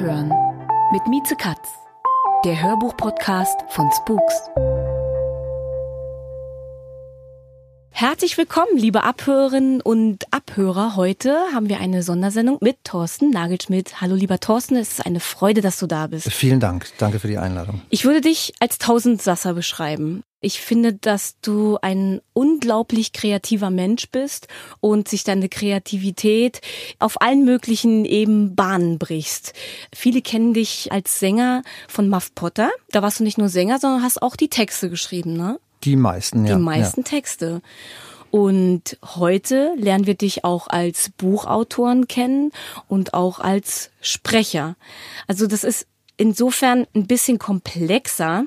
Abhören mit Mieze Katz, der Hörbuch-Podcast von Spooks. Herzlich willkommen, liebe Abhörerinnen und Abhörer. Heute haben wir eine Sondersendung mit Thorsten Nagelschmidt. Hallo, lieber Thorsten, es ist eine Freude, dass du da bist. Vielen Dank. Danke für die Einladung. Ich würde dich als Tausendsasser beschreiben. Ich finde, dass du ein unglaublich kreativer Mensch bist und sich deine Kreativität auf allen möglichen eben Bahnen brichst. Viele kennen dich als Sänger von Muff Potter. Da warst du nicht nur Sänger, sondern hast auch die Texte geschrieben, ne? Die meisten, ja. Die meisten ja. Texte. Und heute lernen wir dich auch als Buchautoren kennen und auch als Sprecher. Also das ist insofern ein bisschen komplexer.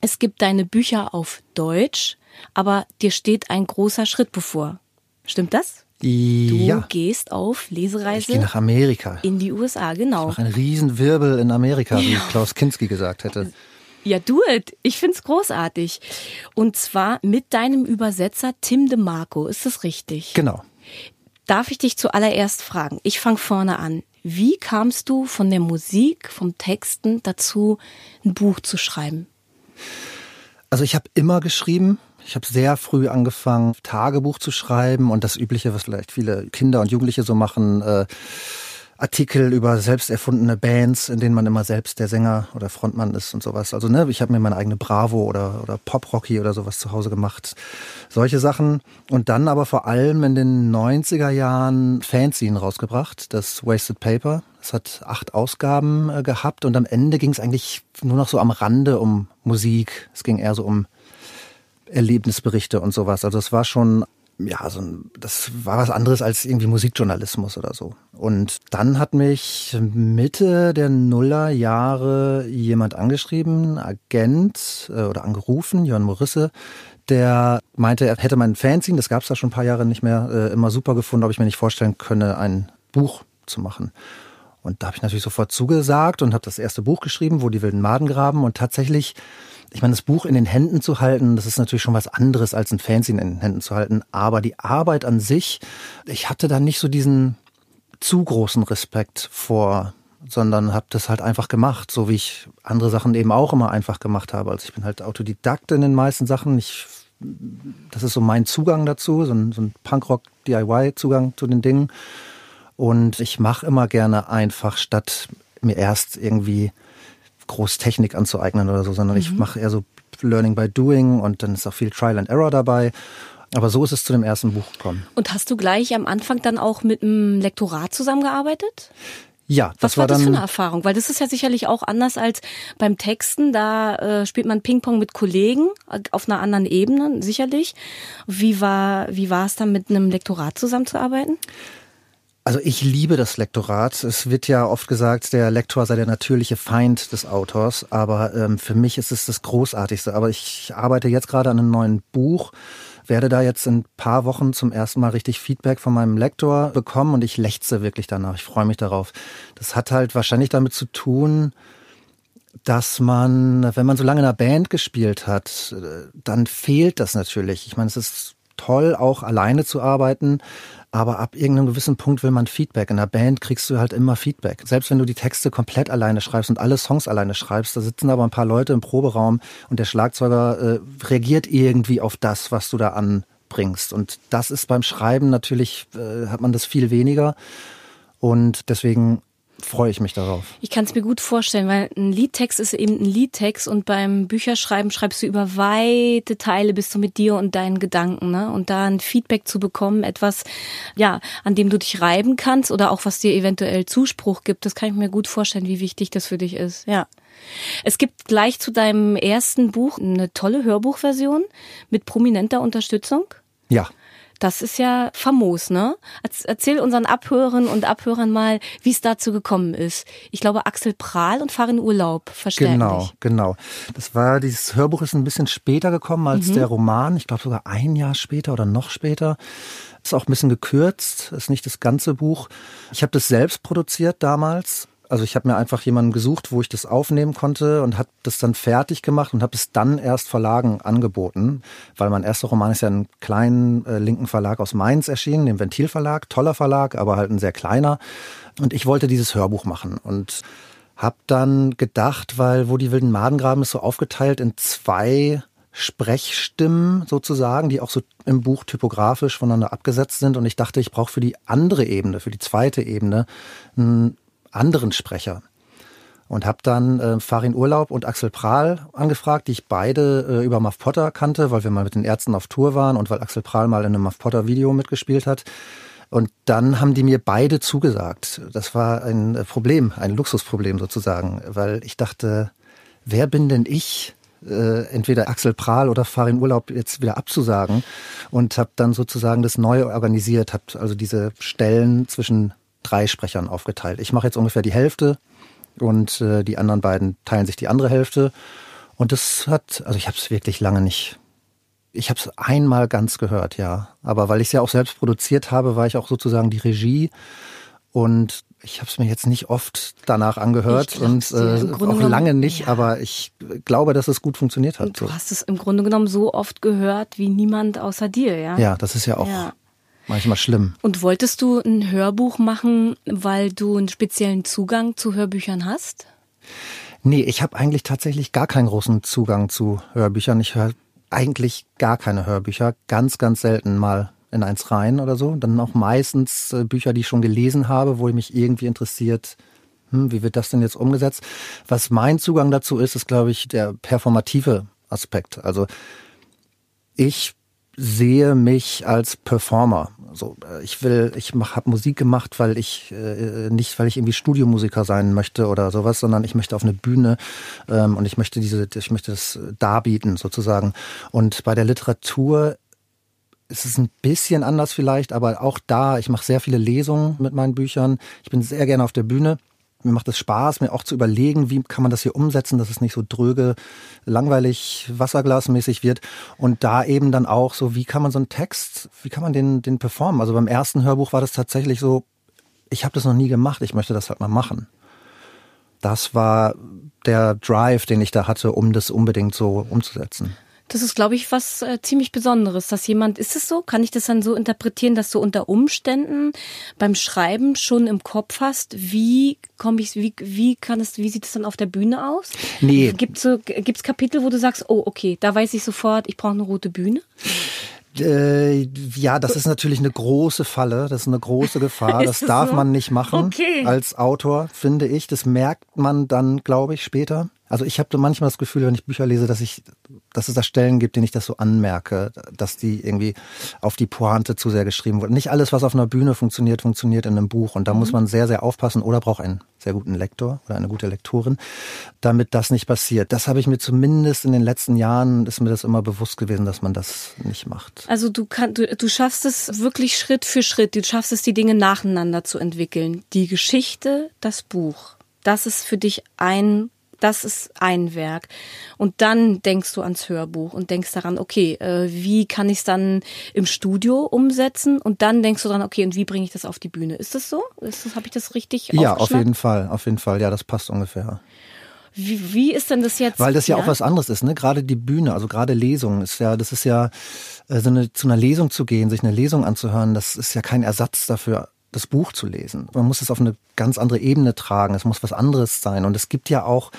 Es gibt deine Bücher auf Deutsch, aber dir steht ein großer Schritt bevor. Stimmt das? Du ja. gehst auf Lesereise Ich gehe nach Amerika. in die USA, genau. Noch ein Riesenwirbel in Amerika, wie Klaus Kinski gesagt hätte. Ja, do it. Ich find's großartig. Und zwar mit deinem Übersetzer Tim DeMarco. Ist das richtig? Genau. Darf ich dich zuallererst fragen? Ich fange vorne an. Wie kamst du von der Musik, vom Texten dazu, ein Buch zu schreiben? Also ich habe immer geschrieben. Ich habe sehr früh angefangen, Tagebuch zu schreiben und das Übliche, was vielleicht viele Kinder und Jugendliche so machen. Äh, Artikel über selbst erfundene Bands, in denen man immer selbst der Sänger oder Frontmann ist und sowas. Also ne, ich habe mir meine eigene Bravo oder, oder Pop-Rocky oder sowas zu Hause gemacht. Solche Sachen. Und dann aber vor allem in den 90er Jahren Fanzine rausgebracht, das Wasted Paper. Es hat acht Ausgaben äh, gehabt und am Ende ging es eigentlich nur noch so am Rande um Musik. Es ging eher so um Erlebnisberichte und sowas. Also es war schon ja, so ein, das war was anderes als irgendwie Musikjournalismus oder so. Und dann hat mich Mitte der Nullerjahre jemand angeschrieben, Agent äh, oder angerufen, Jörn Morisse, der meinte, er hätte mein Fanzine, das gab es da schon ein paar Jahre nicht mehr, äh, immer super gefunden, ob ich mir nicht vorstellen könne, ein Buch zu machen. Und da habe ich natürlich sofort zugesagt und habe das erste Buch geschrieben, wo die wilden Maden graben. Und tatsächlich ich meine, das Buch in den Händen zu halten, das ist natürlich schon was anderes als ein Fanzine in den Händen zu halten. Aber die Arbeit an sich, ich hatte da nicht so diesen zu großen Respekt vor, sondern habe das halt einfach gemacht, so wie ich andere Sachen eben auch immer einfach gemacht habe. Also ich bin halt Autodidakt in den meisten Sachen. Ich, das ist so mein Zugang dazu, so ein, so ein Punkrock-DIY-Zugang zu den Dingen. Und ich mache immer gerne einfach, statt mir erst irgendwie groß Technik anzueignen oder so, sondern mhm. ich mache eher so Learning by Doing und dann ist auch viel Trial and Error dabei. Aber so ist es zu dem ersten Buch gekommen. Und hast du gleich am Anfang dann auch mit einem Lektorat zusammengearbeitet? Ja, das Was war, war das für eine Erfahrung? Weil das ist ja sicherlich auch anders als beim Texten. Da äh, spielt man Ping-Pong mit Kollegen äh, auf einer anderen Ebene, sicherlich. Wie war, wie war es dann mit einem Lektorat zusammenzuarbeiten? Also ich liebe das Lektorat. Es wird ja oft gesagt, der Lektor sei der natürliche Feind des Autors, aber ähm, für mich ist es das Großartigste. Aber ich arbeite jetzt gerade an einem neuen Buch, werde da jetzt in ein paar Wochen zum ersten Mal richtig Feedback von meinem Lektor bekommen und ich lechze wirklich danach. Ich freue mich darauf. Das hat halt wahrscheinlich damit zu tun, dass man, wenn man so lange in einer Band gespielt hat, äh, dann fehlt das natürlich. Ich meine, es ist toll, auch alleine zu arbeiten, aber ab irgendeinem gewissen Punkt will man Feedback. In der Band kriegst du halt immer Feedback. Selbst wenn du die Texte komplett alleine schreibst und alle Songs alleine schreibst, da sitzen aber ein paar Leute im Proberaum und der Schlagzeuger äh, reagiert irgendwie auf das, was du da anbringst. Und das ist beim Schreiben natürlich, äh, hat man das viel weniger. Und deswegen freue ich mich darauf. Ich kann es mir gut vorstellen, weil ein Liedtext ist eben ein Liedtext und beim Bücherschreiben schreibst du über weite Teile bist du mit dir und deinen Gedanken, ne? Und da ein Feedback zu bekommen, etwas, ja, an dem du dich reiben kannst oder auch was dir eventuell Zuspruch gibt, das kann ich mir gut vorstellen, wie wichtig das für dich ist, ja. Es gibt gleich zu deinem ersten Buch eine tolle Hörbuchversion mit prominenter Unterstützung. Ja. Das ist ja famos, ne? Erzähl unseren Abhörern und Abhörern mal, wie es dazu gekommen ist. Ich glaube, Axel Prahl und Farin Urlaub verstärken Genau, dich. genau. Das war, dieses Hörbuch ist ein bisschen später gekommen als mhm. der Roman. Ich glaube sogar ein Jahr später oder noch später. Ist auch ein bisschen gekürzt, ist nicht das ganze Buch. Ich habe das selbst produziert damals also ich habe mir einfach jemanden gesucht, wo ich das aufnehmen konnte und habe das dann fertig gemacht und habe es dann erst Verlagen angeboten, weil mein erster Roman ist ja ein kleinen äh, linken Verlag aus Mainz erschienen, dem Ventilverlag, toller Verlag, aber halt ein sehr kleiner. Und ich wollte dieses Hörbuch machen und habe dann gedacht, weil wo die wilden Maden graben ist so aufgeteilt in zwei Sprechstimmen sozusagen, die auch so im Buch typografisch voneinander abgesetzt sind. Und ich dachte, ich brauche für die andere Ebene, für die zweite Ebene, ein anderen Sprecher. Und habe dann äh, Farin Urlaub und Axel Prahl angefragt, die ich beide äh, über Muff Potter kannte, weil wir mal mit den Ärzten auf Tour waren und weil Axel Prahl mal in einem Muff Potter Video mitgespielt hat. Und dann haben die mir beide zugesagt. Das war ein äh, Problem, ein Luxusproblem sozusagen, weil ich dachte, wer bin denn ich, äh, entweder Axel Prahl oder Farin Urlaub jetzt wieder abzusagen und habe dann sozusagen das neu organisiert, habe also diese Stellen zwischen drei Sprechern aufgeteilt. Ich mache jetzt ungefähr die Hälfte und äh, die anderen beiden teilen sich die andere Hälfte. Und das hat, also ich habe es wirklich lange nicht. Ich habe es einmal ganz gehört, ja. Aber weil ich es ja auch selbst produziert habe, war ich auch sozusagen die Regie. Und ich habe es mir jetzt nicht oft danach angehört und äh, auch genommen, lange nicht, ja. aber ich glaube, dass es gut funktioniert hat. Und du hast es im Grunde genommen so oft gehört wie niemand außer dir, ja? Ja, das ist ja auch ja manchmal schlimm. Und wolltest du ein Hörbuch machen, weil du einen speziellen Zugang zu Hörbüchern hast? Nee, ich habe eigentlich tatsächlich gar keinen großen Zugang zu Hörbüchern. Ich höre eigentlich gar keine Hörbücher, ganz, ganz selten mal in eins rein oder so. Dann auch meistens äh, Bücher, die ich schon gelesen habe, wo ich mich irgendwie interessiert, hm, wie wird das denn jetzt umgesetzt? Was mein Zugang dazu ist, ist, glaube ich, der performative Aspekt. Also ich sehe mich als Performer. So, äh, ich will, ich habe Musik gemacht, weil ich äh, nicht, weil ich irgendwie Studiomusiker sein möchte oder sowas, sondern ich möchte auf eine Bühne ähm, und ich möchte diese, ich möchte das darbieten sozusagen. Und bei der Literatur ist es ein bisschen anders vielleicht, aber auch da, ich mache sehr viele Lesungen mit meinen Büchern. Ich bin sehr gerne auf der Bühne mir macht es Spaß, mir auch zu überlegen, wie kann man das hier umsetzen, dass es nicht so dröge, langweilig, wasserglasmäßig wird. Und da eben dann auch so, wie kann man so einen Text, wie kann man den, den performen? Also beim ersten Hörbuch war das tatsächlich so, ich habe das noch nie gemacht, ich möchte das halt mal machen. Das war der Drive, den ich da hatte, um das unbedingt so umzusetzen. Das ist, glaube ich, was äh, ziemlich Besonderes, dass jemand, ist es so? Kann ich das dann so interpretieren, dass du unter Umständen beim Schreiben schon im Kopf hast, wie komme ich, wie, wie kann es, wie sieht es dann auf der Bühne aus? Nee. Gibt so, gibt's Kapitel, wo du sagst, oh, okay, da weiß ich sofort, ich brauche eine rote Bühne? Äh, ja, das ist natürlich eine große Falle, das ist eine große Gefahr. das darf so? man nicht machen okay. als Autor, finde ich. Das merkt man dann, glaube ich, später. Also ich habe manchmal das Gefühl, wenn ich Bücher lese, dass ich, dass es da Stellen gibt, denen ich das so anmerke, dass die irgendwie auf die Pointe zu sehr geschrieben wurden. Nicht alles, was auf einer Bühne funktioniert, funktioniert in einem Buch. Und da mhm. muss man sehr, sehr aufpassen oder braucht einen sehr guten Lektor oder eine gute Lektorin, damit das nicht passiert. Das habe ich mir zumindest in den letzten Jahren, ist mir das immer bewusst gewesen, dass man das nicht macht. Also du kannst, du, du schaffst es wirklich Schritt für Schritt. Du schaffst es, die Dinge nacheinander zu entwickeln. Die Geschichte, das Buch. Das ist für dich ein das ist ein Werk. Und dann denkst du ans Hörbuch und denkst daran, okay, äh, wie kann ich es dann im Studio umsetzen? Und dann denkst du daran, okay, und wie bringe ich das auf die Bühne? Ist das so? Habe ich das richtig Ja, auf jeden Fall, auf jeden Fall. Ja, das passt ungefähr. Wie, wie ist denn das jetzt? Weil das ja, ja, auch was anderes ist, ne? Gerade die Bühne, also gerade Lesungen ist ja, das ist ja, äh, so eine, zu einer Lesung zu gehen, sich eine Lesung anzuhören, das ist ja kein Ersatz dafür, das Buch zu lesen. Man muss es auf eine ganz andere Ebene tragen. Es muss was anderes sein. Und es gibt ja auch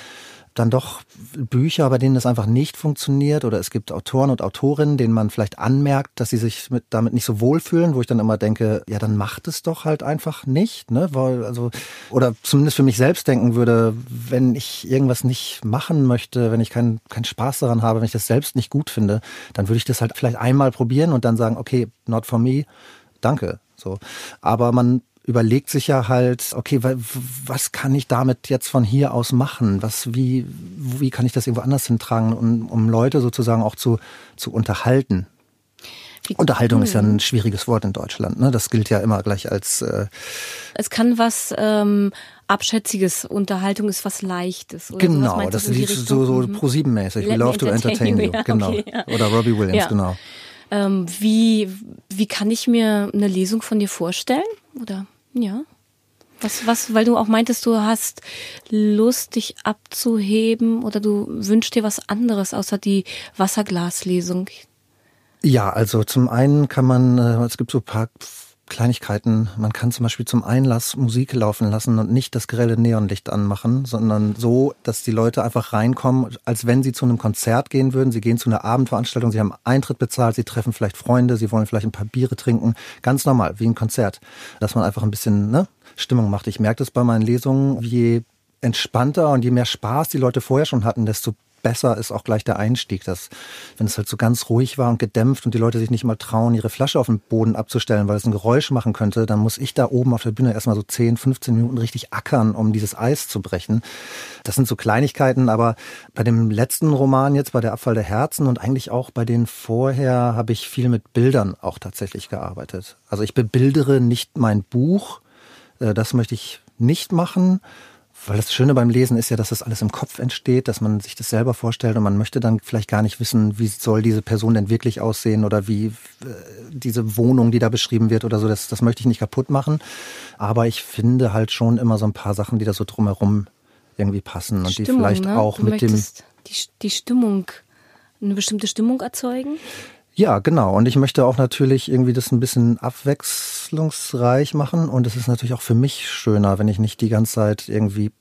dann doch Bücher, bei denen das einfach nicht funktioniert oder es gibt Autoren und Autorinnen, denen man vielleicht anmerkt, dass sie sich mit, damit nicht so wohlfühlen, wo ich dann immer denke, ja, dann macht es doch halt einfach nicht, ne, weil, also, oder zumindest für mich selbst denken würde, wenn ich irgendwas nicht machen möchte, wenn ich keinen keinen Spaß daran habe, wenn ich das selbst nicht gut finde, dann würde ich das halt vielleicht einmal probieren und dann sagen, okay, not for me, danke, so. Aber man überlegt sich ja halt, okay, was kann ich damit jetzt von hier aus machen? Was, wie, wie kann ich das irgendwo anders hintragen, um, um Leute sozusagen auch zu, zu unterhalten? Wie, Unterhaltung ist ja ein schwieriges Wort in Deutschland. Ne? Das gilt ja immer gleich als. Äh es kann was ähm, Abschätziges. Unterhaltung ist was Leichtes. Oder genau, das ist so, so mhm. Pro-7-mäßig. We love to entertain you. Ja, genau. Okay, ja. Oder Robbie Williams, ja. genau. Ähm, wie, wie kann ich mir eine Lesung von dir vorstellen? Oder ja? Was, was, weil du auch meintest, du hast Lust, dich abzuheben oder du wünschst dir was anderes außer die Wasserglaslesung. Ja, also zum einen kann man, äh, es gibt so ein paar Kleinigkeiten. Man kann zum Beispiel zum Einlass Musik laufen lassen und nicht das grelle Neonlicht anmachen, sondern so, dass die Leute einfach reinkommen, als wenn sie zu einem Konzert gehen würden. Sie gehen zu einer Abendveranstaltung, sie haben Eintritt bezahlt, sie treffen vielleicht Freunde, sie wollen vielleicht ein paar Biere trinken. Ganz normal, wie ein Konzert. Dass man einfach ein bisschen ne, Stimmung macht. Ich merke das bei meinen Lesungen, je entspannter und je mehr Spaß die Leute vorher schon hatten, desto besser ist auch gleich der Einstieg. Dass, wenn es halt so ganz ruhig war und gedämpft und die Leute sich nicht mal trauen, ihre Flasche auf den Boden abzustellen, weil es ein Geräusch machen könnte, dann muss ich da oben auf der Bühne erstmal so 10, 15 Minuten richtig ackern, um dieses Eis zu brechen. Das sind so Kleinigkeiten, aber bei dem letzten Roman jetzt, bei der Abfall der Herzen und eigentlich auch bei den vorher, habe ich viel mit Bildern auch tatsächlich gearbeitet. Also ich bebildere nicht mein Buch, äh, das möchte ich nicht machen, weil das Schöne beim Lesen ist ja, dass das alles im Kopf entsteht, dass man sich das selber vorstellt und man möchte dann vielleicht gar nicht wissen, wie soll diese Person denn wirklich aussehen oder wie äh, diese Wohnung, die da beschrieben wird oder so, das, das möchte ich nicht kaputt machen. Aber ich finde halt schon immer so ein paar Sachen, die da so drumherum irgendwie passen und Stimmung, die vielleicht ne? auch du mit dem... Die, die Stimmung, eine bestimmte Stimmung erzeugen? Ja, genau. Und ich möchte auch natürlich irgendwie das ein bisschen abwechslungsreich machen. Und es ist natürlich auch für mich schöner, wenn ich nicht die ganze Zeit irgendwie,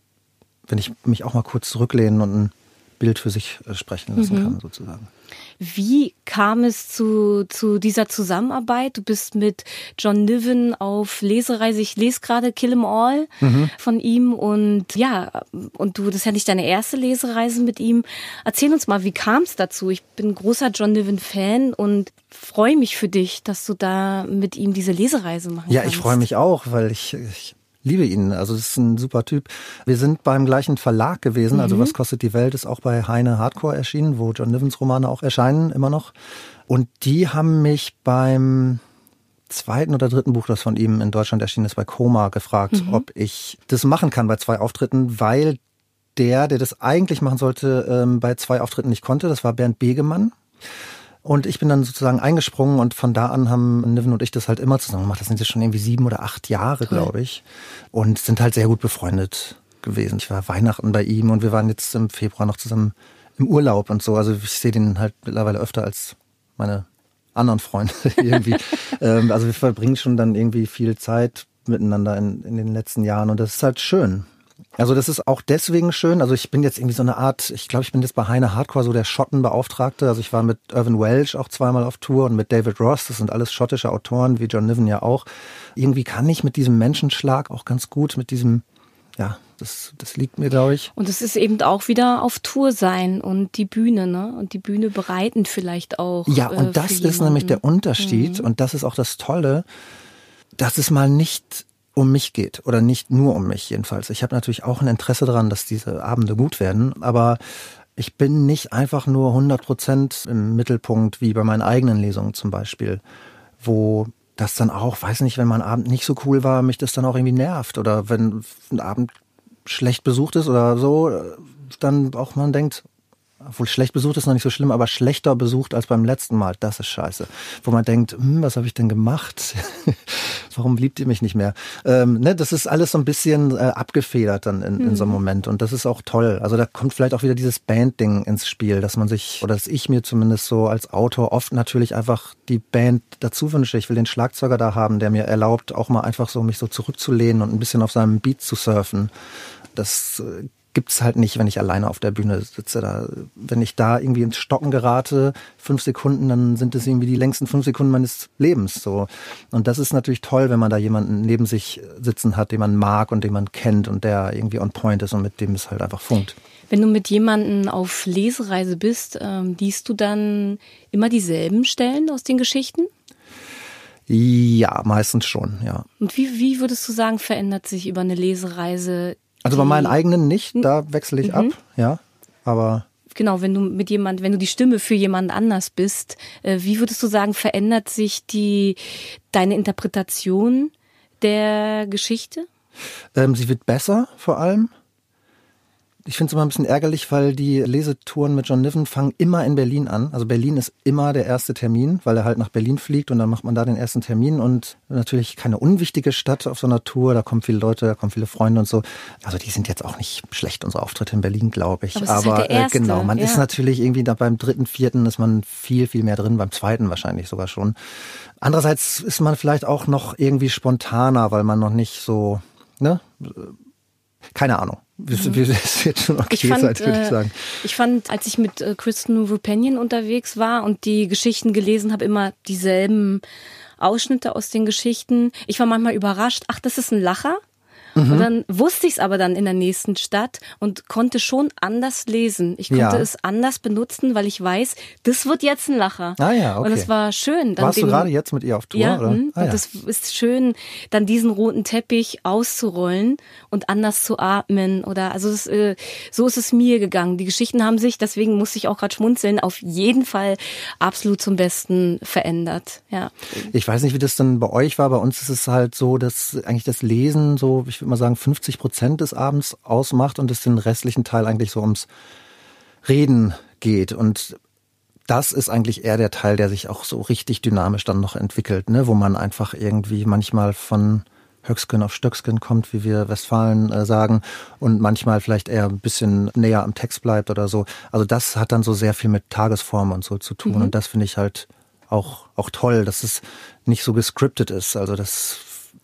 wenn ich mich auch mal kurz zurücklehnen und ein Bild für sich äh, sprechen lassen mhm. kann, sozusagen. Wie kam es zu, zu dieser Zusammenarbeit? Du bist mit John Niven auf Lesereise. Ich lese gerade Kill 'em All mhm. von ihm und ja, und du, das ist ja nicht deine erste Lesereise mit ihm. Erzähl uns mal, wie kam es dazu? Ich bin großer John Niven Fan und freue mich für dich, dass du da mit ihm diese Lesereise machen ja, kannst. Ja, ich freue mich auch, weil ich, ich liebe ihn. Also das ist ein super Typ. Wir sind beim gleichen Verlag gewesen. Also mhm. Also was kostet die Welt ist auch bei Heine Hardcore erschienen, wo John Nivens Romane auch erscheinen immer noch. Und die haben mich beim zweiten oder dritten Buch, das von ihm in Deutschland erschienen ist, bei Koma, gefragt, mhm. ob ich das machen kann bei zwei Auftritten, weil der, der das eigentlich machen sollte, ähm, bei zwei Auftritten nicht konnte. Das war Bernd Begemann. Und ich bin dann sozusagen eingesprungen und von da an haben Niven und ich das halt immer zusammen gemacht. Das sind jetzt schon irgendwie sieben oder acht Jahre, glaube ich. Und sind halt sehr gut befreundet gewesen. Ich war Weihnachten bei ihm und wir waren jetzt im Februar noch zusammen im Urlaub und so. Also ich sehe den halt mittlerweile öfter als meine anderen Freunde irgendwie. ähm, also wir verbringen schon dann irgendwie viel Zeit miteinander in, in den letzten Jahren und das ist halt schön. Also das ist auch deswegen schön. Also ich bin jetzt irgendwie so eine Art, ich glaube, ich bin jetzt bei Heine Hardcore so der Schottenbeauftragte. Also ich war mit Irvin Welsh auch zweimal auf Tour und mit David Ross. Das sind alles schottische Autoren, wie John Niven ja auch. Irgendwie kann ich mit diesem Menschenschlag auch ganz gut, mit diesem, ja, das, das liegt mir, glaube ich. Und es ist eben auch wieder auf Tour sein und die Bühne, ne? Und die Bühne bereitend vielleicht auch. Ja, und äh, das ist nämlich der Unterschied. Mhm. Und das ist auch das Tolle, dass es mal nicht um mich geht oder nicht nur um mich jedenfalls. Ich habe natürlich auch ein Interesse daran, dass diese Abende gut werden, aber ich bin nicht einfach nur 100 Prozent im Mittelpunkt wie bei meinen eigenen Lesungen zum Beispiel, wo das dann auch, weiß nicht, wenn mein Abend nicht so cool war, mich das dann auch irgendwie nervt oder wenn ein Abend schlecht besucht ist oder so, dann auch man denkt, obwohl schlecht besucht ist noch nicht so schlimm, aber schlechter besucht als beim letzten Mal, das ist scheiße. Wo man denkt, hm, was habe ich denn gemacht? Warum liebt ihr mich nicht mehr? Ähm, ne, das ist alles so ein bisschen äh, abgefedert dann in, in so einem mhm. Moment und das ist auch toll. Also da kommt vielleicht auch wieder dieses Band-Ding ins Spiel, dass man sich, oder dass ich mir zumindest so als Autor oft natürlich einfach die Band dazu wünsche. Ich will den Schlagzeuger da haben, der mir erlaubt, auch mal einfach so mich so zurückzulehnen und ein bisschen auf seinem Beat zu surfen. Das äh, gibt's halt nicht, wenn ich alleine auf der Bühne sitze. Da, wenn ich da irgendwie ins Stocken gerate, fünf Sekunden, dann sind es irgendwie die längsten fünf Sekunden meines Lebens. So. Und das ist natürlich toll, wenn man da jemanden neben sich sitzen hat, den man mag und den man kennt und der irgendwie on point ist und mit dem es halt einfach funkt. Wenn du mit jemandem auf Lesereise bist, ähm, liest du dann immer dieselben Stellen aus den Geschichten? Ja, meistens schon, ja. Und wie, wie würdest du sagen, verändert sich über eine Lesereise? Also bei meinen eigenen nicht, da wechsle ich mhm. ab, ja. Aber genau, wenn du mit jemand, wenn du die Stimme für jemand anders bist, äh, wie würdest du sagen, verändert sich die deine Interpretation der Geschichte? Ähm, sie wird besser vor allem. Ich finde es immer ein bisschen ärgerlich, weil die Lesetouren mit John Niven fangen immer in Berlin an. Also Berlin ist immer der erste Termin, weil er halt nach Berlin fliegt und dann macht man da den ersten Termin und natürlich keine unwichtige Stadt auf so einer Tour. Da kommen viele Leute, da kommen viele Freunde und so. Also die sind jetzt auch nicht schlecht, unsere Auftritte in Berlin, glaube ich. Aber, Aber halt äh, genau, man ja. ist natürlich irgendwie da beim dritten, vierten ist man viel, viel mehr drin, beim zweiten wahrscheinlich sogar schon. Andererseits ist man vielleicht auch noch irgendwie spontaner, weil man noch nicht so, ne? Keine Ahnung. Das mhm. ist jetzt schon okay ich fand, würde ich äh, sagen. Ich fand, als ich mit äh, Kristen Rupenian unterwegs war und die Geschichten gelesen habe, immer dieselben Ausschnitte aus den Geschichten. Ich war manchmal überrascht. Ach, das ist ein Lacher. Mhm. Und dann wusste ich es aber dann in der nächsten Stadt und konnte schon anders lesen. Ich konnte ja. es anders benutzen, weil ich weiß, das wird jetzt ein Lacher. Ah ja, okay. Und es war schön. Dann Warst den, du gerade jetzt mit ihr auf Tour? Ja, oder? Hm. Ah, und ja. das ist schön, dann diesen roten Teppich auszurollen und anders zu atmen. Oder also das, äh, so ist es mir gegangen. Die Geschichten haben sich, deswegen muss ich auch gerade schmunzeln, auf jeden Fall absolut zum Besten verändert. Ja. Ich weiß nicht, wie das dann bei euch war. Bei uns ist es halt so, dass eigentlich das Lesen so, ich mal sagen, 50 Prozent des Abends ausmacht und es den restlichen Teil eigentlich so ums Reden geht. Und das ist eigentlich eher der Teil, der sich auch so richtig dynamisch dann noch entwickelt, ne? wo man einfach irgendwie manchmal von Höcksken auf Stöcksken kommt, wie wir Westfalen äh, sagen, und manchmal vielleicht eher ein bisschen näher am Text bleibt oder so. Also das hat dann so sehr viel mit Tagesform und so zu tun. Mhm. Und das finde ich halt auch, auch toll, dass es nicht so gescriptet ist. Also das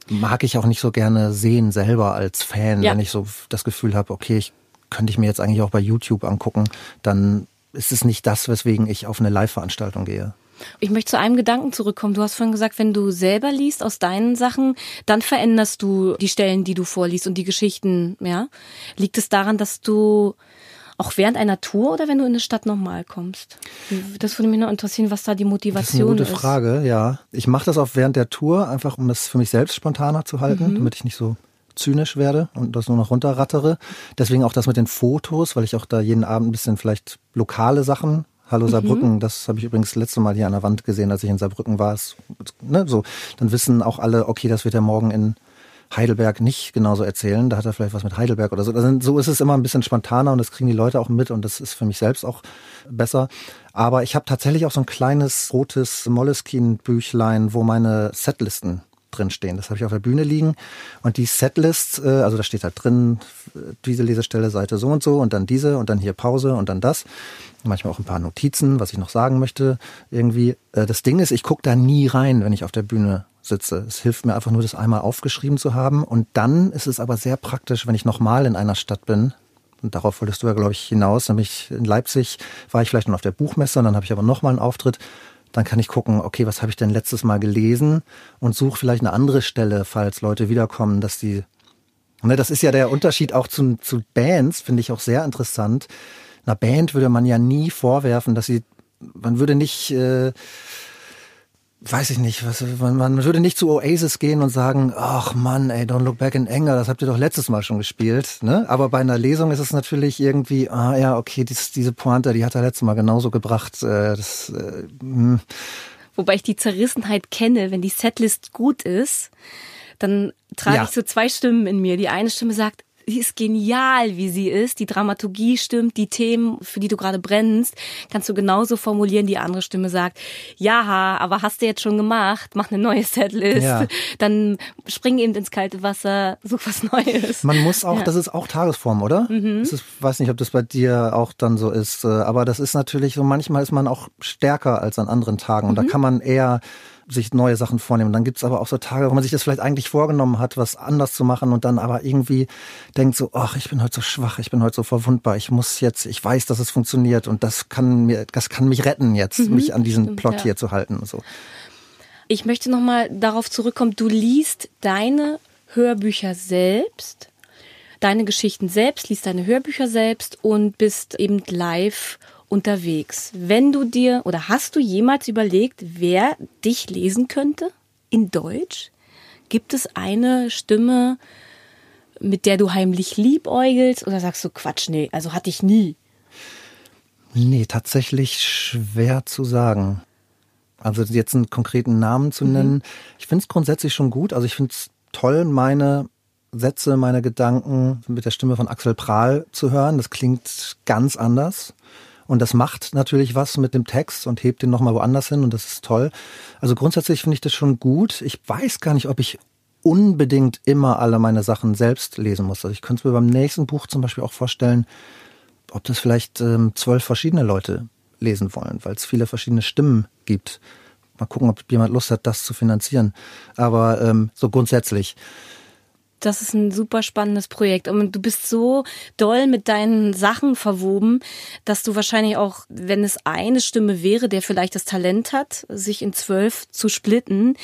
mag ich auch nicht so gerne sehen selber als Fan, ja. wenn ich so das Gefühl habe, okay, ich könnte ich mir jetzt eigentlich auch bei YouTube angucken, dann ist es nicht das, weswegen ich auf eine Live-Veranstaltung gehe. Ich möchte zu einem Gedanken zurückkommen. Du hast vorhin gesagt, wenn du selber liest aus deinen Sachen, dann veränderst du die Stellen, die du vorliest und die Geschichten, ja? Liegt es daran, dass du auch während einer Tour oder wenn du in eine Stadt nochmal kommst? Das würde mich noch interessieren, was da die Motivation ist. Das ist eine gute ist. Frage, ja. Ich mache das auch während der Tour, einfach um das für mich selbst spontaner zu halten, mhm. damit ich nicht so zynisch werde und das nur noch runterrattere. Deswegen auch das mit den Fotos, weil ich auch da jeden Abend ein bisschen vielleicht lokale Sachen Hallo mhm. Saarbrücken, mhm. das habe ich übrigens das letzte Mal hier an der Wand gesehen, als ich in Saarbrücken war. Es, ne, so, dann wissen auch alle, okay, das wird ja morgen in Heidelberg nicht genauso erzählen. Da hat er vielleicht was mit Heidelberg oder so. Also so ist es immer ein bisschen spontaner und das kriegen die Leute auch mit und das ist für mich selbst auch besser. Aber ich habe tatsächlich auch so ein kleines rotes Moleskine-Büchlein, wo meine Setlisten drinstehen. Das habe ich auf der Bühne liegen. Und die Setlist, äh, also da steht halt drin, diese Lesestelle, Seite so und so und dann diese und dann hier Pause und dann das. Manchmal auch ein paar Notizen, was ich noch sagen möchte irgendwie. Äh, das Ding ist, ich gucke da nie rein, wenn ich auf der Bühne sitze. Es hilft mir einfach nur, das einmal aufgeschrieben zu haben. Und dann ist es aber sehr praktisch, wenn ich nochmal in einer Stadt bin. Und darauf wolltest du ja, glaube ich, hinaus. Nämlich in Leipzig war ich vielleicht noch auf der Buchmesse, und dann habe ich aber nochmal einen Auftritt. Dann kann ich gucken, okay, was habe ich denn letztes Mal gelesen und suche vielleicht eine andere Stelle, falls Leute wiederkommen, dass die. Ne, das ist ja der Unterschied auch zu, zu Bands, finde ich auch sehr interessant. Einer Band würde man ja nie vorwerfen, dass sie, man würde nicht äh, weiß ich nicht, was, man, man würde nicht zu Oasis gehen und sagen, ach Mann, ey, Don't Look Back in Anger, das habt ihr doch letztes Mal schon gespielt, ne? Aber bei einer Lesung ist es natürlich irgendwie, ah ja, okay, dies, diese Pointe, die hat er letztes Mal genauso gebracht. Äh, das, äh, hm. Wobei ich die Zerrissenheit kenne, wenn die Setlist gut ist, dann trage ja. ich so zwei Stimmen in mir. Die eine Stimme sagt, sie ist genial, wie sie ist. Die Dramaturgie stimmt, die Themen, für die du gerade brennst, kannst du genauso formulieren. Die andere Stimme sagt, ja, aber hast du jetzt schon gemacht, mach eine neue Setlist, ja. dann spring eben ins kalte Wasser, such was Neues. Man muss auch, ja. das ist auch Tagesform, oder? Mhm. Ich weiß nicht, ob das bei dir auch dann so ist, äh, aber das ist natürlich so, manchmal ist man auch stärker als an anderen Tagen und mhm. da kann man eher sich neue Sachen vornehmen. Dann gibt's aber auch so Tage, wo man sich das vielleicht eigentlich vorgenommen hat, was anders zu machen und dann aber irgendwie denkt so, ach, ich bin heute so schwach, ich bin heute so verwundbar, ich muss jetzt, ich weiß, dass es funktioniert und das kann mir, das kann mich retten jetzt, mhm, mich an diesen stimmt, Plot ja. hier zu halten und so. Ich möchte nochmal darauf zurückkommen, du liest deine Hörbücher selbst, deine Geschichten selbst, liest deine Hörbücher selbst und bist eben live unterwegs. Wenn du dir oder hast du jemals überlegt, wer dich lesen könnte? in Deutsch? Gibt es eine Stimme, mit der du heimlich liebäugelst oder sagst du Quatsch, nee, also hatte ich nie? Nee, tatsächlich schwer zu sagen. Also jetzt einen konkreten Namen zu nennen. Mhm. Ich finde es grundsätzlich schon gut. Also ich finde es toll, meine Sätze, meine Gedanken mit der Stimme von Axel Prahl zu hören. Das klingt ganz anders. Und das macht natürlich was mit dem Text und hebt den nochmal woanders hin und das ist toll. Also grundsätzlich finde ich das schon gut. Ich weiß gar nicht, ob ich unbedingt immer alle meine Sachen selbst lesen muss. Also ich könnte es mir beim nächsten Buch zum Beispiel auch vorstellen, ob das vielleicht ähm, zwölf verschiedene Leute lesen wollen, weil es viele verschiedene Stimmen gibt. Mal gucken, ob jemand Lust hat, das zu finanzieren. Aber ähm, so grundsätzlich das ist ein super spannendes Projekt. Und du bist so doll mit deinen Sachen verwoben, dass du wahrscheinlich auch, wenn es eine Stimme wäre, der vielleicht das Talent hat, sich in zwölf zu splitten,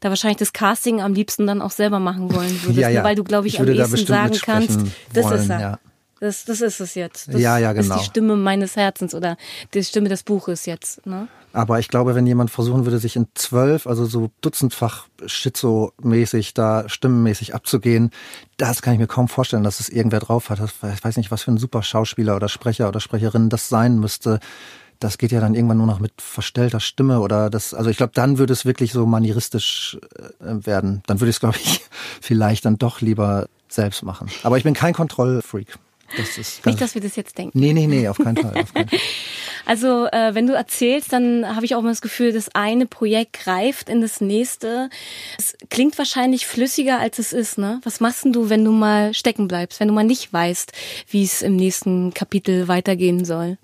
da wahrscheinlich das Casting am liebsten dann auch selber machen wollen würdest. Ja, ja. Weil du, glaube ich, ich am ehesten sagen kannst, das wollen, ist er. Ja. Das, das ist es jetzt. Das ja, ja, genau. ist die genau. Stimme meines Herzens oder die Stimme des Buches jetzt. Ne? Aber ich glaube, wenn jemand versuchen würde, sich in zwölf, also so dutzendfach schizo-mäßig da stimmenmäßig abzugehen, das kann ich mir kaum vorstellen, dass es irgendwer drauf hat. Ich weiß nicht, was für ein super Schauspieler oder Sprecher oder Sprecherin das sein müsste. Das geht ja dann irgendwann nur noch mit verstellter Stimme oder das, also ich glaube, dann würde es wirklich so manieristisch äh, werden. Dann würde ich es, glaube ich, vielleicht dann doch lieber selbst machen. Aber ich bin kein Kontrollfreak. Das ist Nicht, dass wir das jetzt denken. Nee, nee, nee, auf keinen Fall. Auf keinen Fall. also, äh, wenn du erzählst, dann habe ich auch immer das Gefühl, das eine Projekt greift in das nächste. Es klingt wahrscheinlich flüssiger, als es ist, ne? Was machst denn du, wenn du mal stecken bleibst, wenn du mal nicht weißt, wie es im nächsten Kapitel weitergehen soll?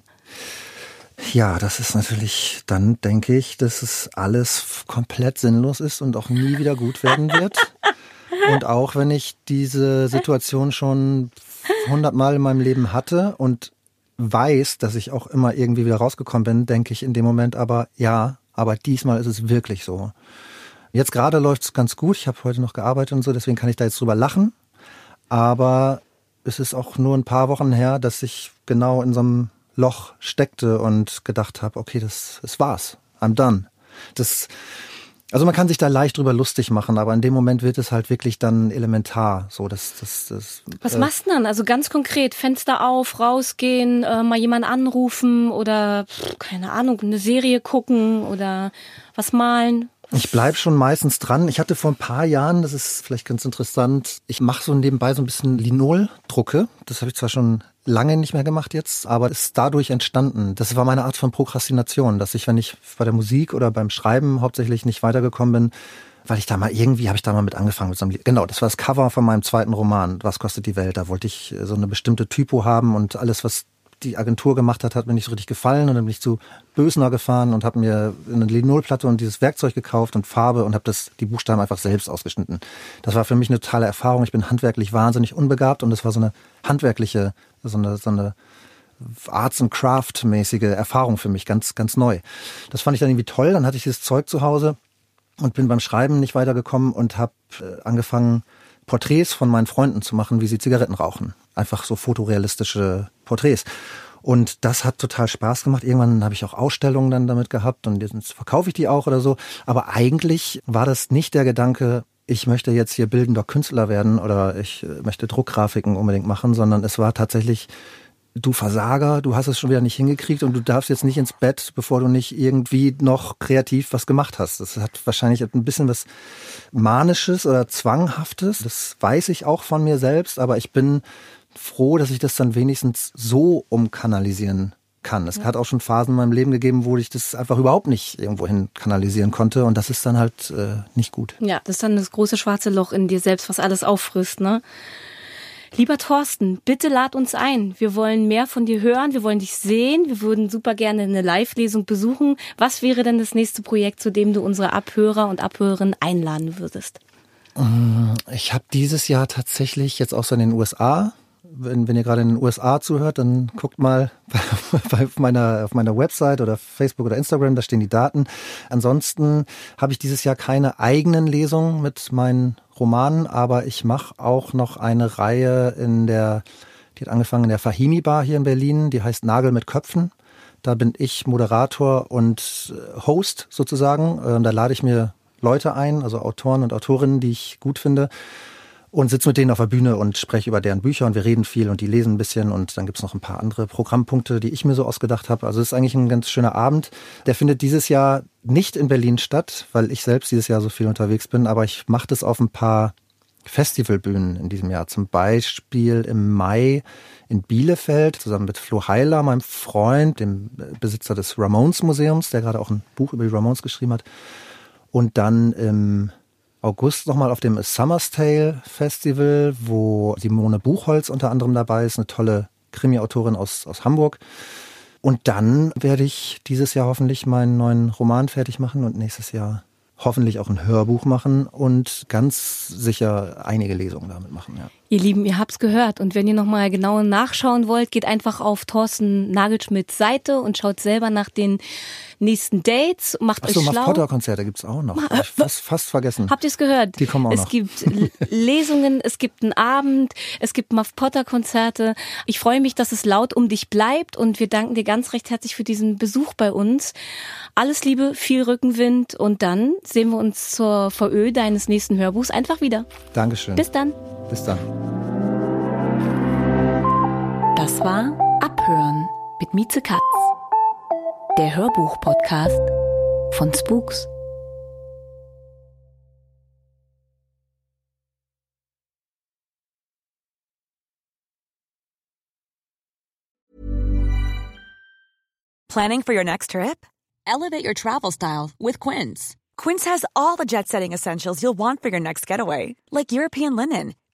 Ja, das ist natürlich, dann denke ich, dass es alles komplett sinnlos ist und auch nie wieder gut werden wird. und auch wenn ich diese Situation schon hundertmal in meinem Leben hatte und weiß, dass ich auch immer irgendwie wieder rausgekommen bin, denke ich in dem Moment aber, ja, aber diesmal ist es wirklich so. Jetzt gerade läuft es ganz gut. Ich habe heute noch gearbeitet und so, deswegen kann ich da jetzt drüber lachen. Aber es ist auch nur ein paar Wochen her, dass ich genau in so einem Loch steckte und gedacht habe, okay, das, das war's. I'm done. Das also man kann sich da leicht drüber lustig machen, aber in dem Moment wird es halt wirklich dann elementar. So, das, das, das. Was äh, machst du dann? Also ganz konkret: Fenster auf, rausgehen, äh, mal jemanden anrufen oder keine Ahnung, eine Serie gucken oder was malen. Ich bleib schon meistens dran. Ich hatte vor ein paar Jahren, das ist vielleicht ganz interessant, ich mache so nebenbei so ein bisschen Linol-Drucke. Das habe ich zwar schon lange nicht mehr gemacht jetzt, aber ist dadurch entstanden. Das war meine Art von Prokrastination, dass ich, wenn ich bei der Musik oder beim Schreiben hauptsächlich nicht weitergekommen bin, weil ich da mal irgendwie habe ich da mal mit angefangen mit so einem Lied. Genau, das war das Cover von meinem zweiten Roman. Was kostet die Welt? Da wollte ich so eine bestimmte Typo haben und alles, was die Agentur gemacht hat, hat mir nicht so richtig gefallen und dann bin ich zu Bösner gefahren und habe mir eine Linolplatte und dieses Werkzeug gekauft und Farbe und habe das die Buchstaben einfach selbst ausgeschnitten. Das war für mich eine totale Erfahrung. Ich bin handwerklich wahnsinnig unbegabt und das war so eine handwerkliche, so eine, so eine Arts and Craft mäßige Erfahrung für mich, ganz ganz neu. Das fand ich dann irgendwie toll. Dann hatte ich dieses Zeug zu Hause und bin beim Schreiben nicht weitergekommen und habe äh, angefangen Porträts von meinen Freunden zu machen, wie sie Zigaretten rauchen. Einfach so fotorealistische Porträts. Und das hat total Spaß gemacht. Irgendwann habe ich auch Ausstellungen dann damit gehabt und jetzt verkaufe ich die auch oder so. Aber eigentlich war das nicht der Gedanke, ich möchte jetzt hier bildender Künstler werden oder ich äh, möchte Druckgrafiken unbedingt machen, sondern es war tatsächlich du Versager, du hast es schon wieder nicht hingekriegt und du darfst jetzt nicht ins Bett, bevor du nicht irgendwie noch kreativ was gemacht hast. Das hat wahrscheinlich ein bisschen was Manisches oder Zwanghaftes. Das weiß ich auch von mir selbst, aber ich bin froh, dass ich das dann wenigstens so umkanalisieren kann. Es ja. hat auch schon Phasen in meinem Leben gegeben, wo ich das einfach überhaupt nicht irgendwo hin kanalisieren konnte und das ist dann halt äh, nicht gut. Ja, das ist dann das große schwarze Loch in dir selbst, was alles auffrisst, ne? Lieber Thorsten, bitte lad uns ein. Wir wollen mehr von dir hören, wir wollen dich sehen, wir würden super gerne eine Live-Lesung besuchen. Was wäre denn das nächste Projekt, zu dem du unsere Abhörer und Abhörerinnen einladen würdest? Äh, ich habe dieses Jahr tatsächlich jetzt auch so in den USA wenn, wenn ihr gerade in den USA zuhört, dann guckt mal bei, auf, meiner, auf meiner Website oder Facebook oder Instagram, da stehen die Daten. Ansonsten habe ich dieses Jahr keine eigenen Lesungen mit meinen Romanen, aber ich mache auch noch eine Reihe in der, die hat angefangen in der Fahimi Bar hier in Berlin, die heißt Nagel mit Köpfen. Da bin ich Moderator und äh, Host sozusagen. Ähm, da lade ich mir Leute ein, also Autoren und Autorinnen, die ich gut finde und sitze mit denen auf der Bühne und spreche über deren Bücher und wir reden viel und die lesen ein bisschen und dann gibt's noch ein paar andere Programmpunkte, die ich mir so ausgedacht habe. Also es ist eigentlich ein ganz schöner Abend. Der findet dieses Jahr nicht in Berlin statt, weil ich selbst dieses Jahr so viel unterwegs bin, aber ich mache das auf ein paar Festivalbühnen in diesem Jahr. Zum Beispiel im Mai in Bielefeld zusammen mit Flo Heiler, meinem Freund, dem Besitzer des Ramones Museums, der gerade auch ein Buch über die Ramones geschrieben hat. Und dann im August nochmal auf dem Summer's Tale Festival, wo Simone Buchholz unter anderem dabei ist, eine tolle Krimi-Autorin aus, aus Hamburg. Und dann werde ich dieses Jahr hoffentlich meinen neuen Roman fertig machen und nächstes Jahr hoffentlich auch ein Hörbuch machen und ganz sicher einige Lesungen damit machen. Ja. Ihr Lieben, ihr habt's gehört. Und wenn ihr nochmal genau nachschauen wollt, geht einfach auf Thorsten Nagelschmidts Seite und schaut selber nach den nächsten Dates, macht Achso, euch schlau. Potter-Konzerte gibt's auch noch. Hab ich fast, fast vergessen. Habt ihr es gehört? Die kommen auch es noch. gibt L- Lesungen, es gibt einen Abend, es gibt Muff Potter Konzerte. Ich freue mich, dass es laut um dich bleibt und wir danken dir ganz recht herzlich für diesen Besuch bei uns. Alles Liebe, viel Rückenwind und dann sehen wir uns zur VÖ deines nächsten Hörbuchs einfach wieder. Dankeschön. Bis dann. Bis dann. Das war Abhören mit Mieze Katz. Der Hörbuch-Podcast von Spooks. Planning for your next trip? Elevate your travel style with Quince. Quince has all the jet setting essentials you'll want for your next getaway, like European linen,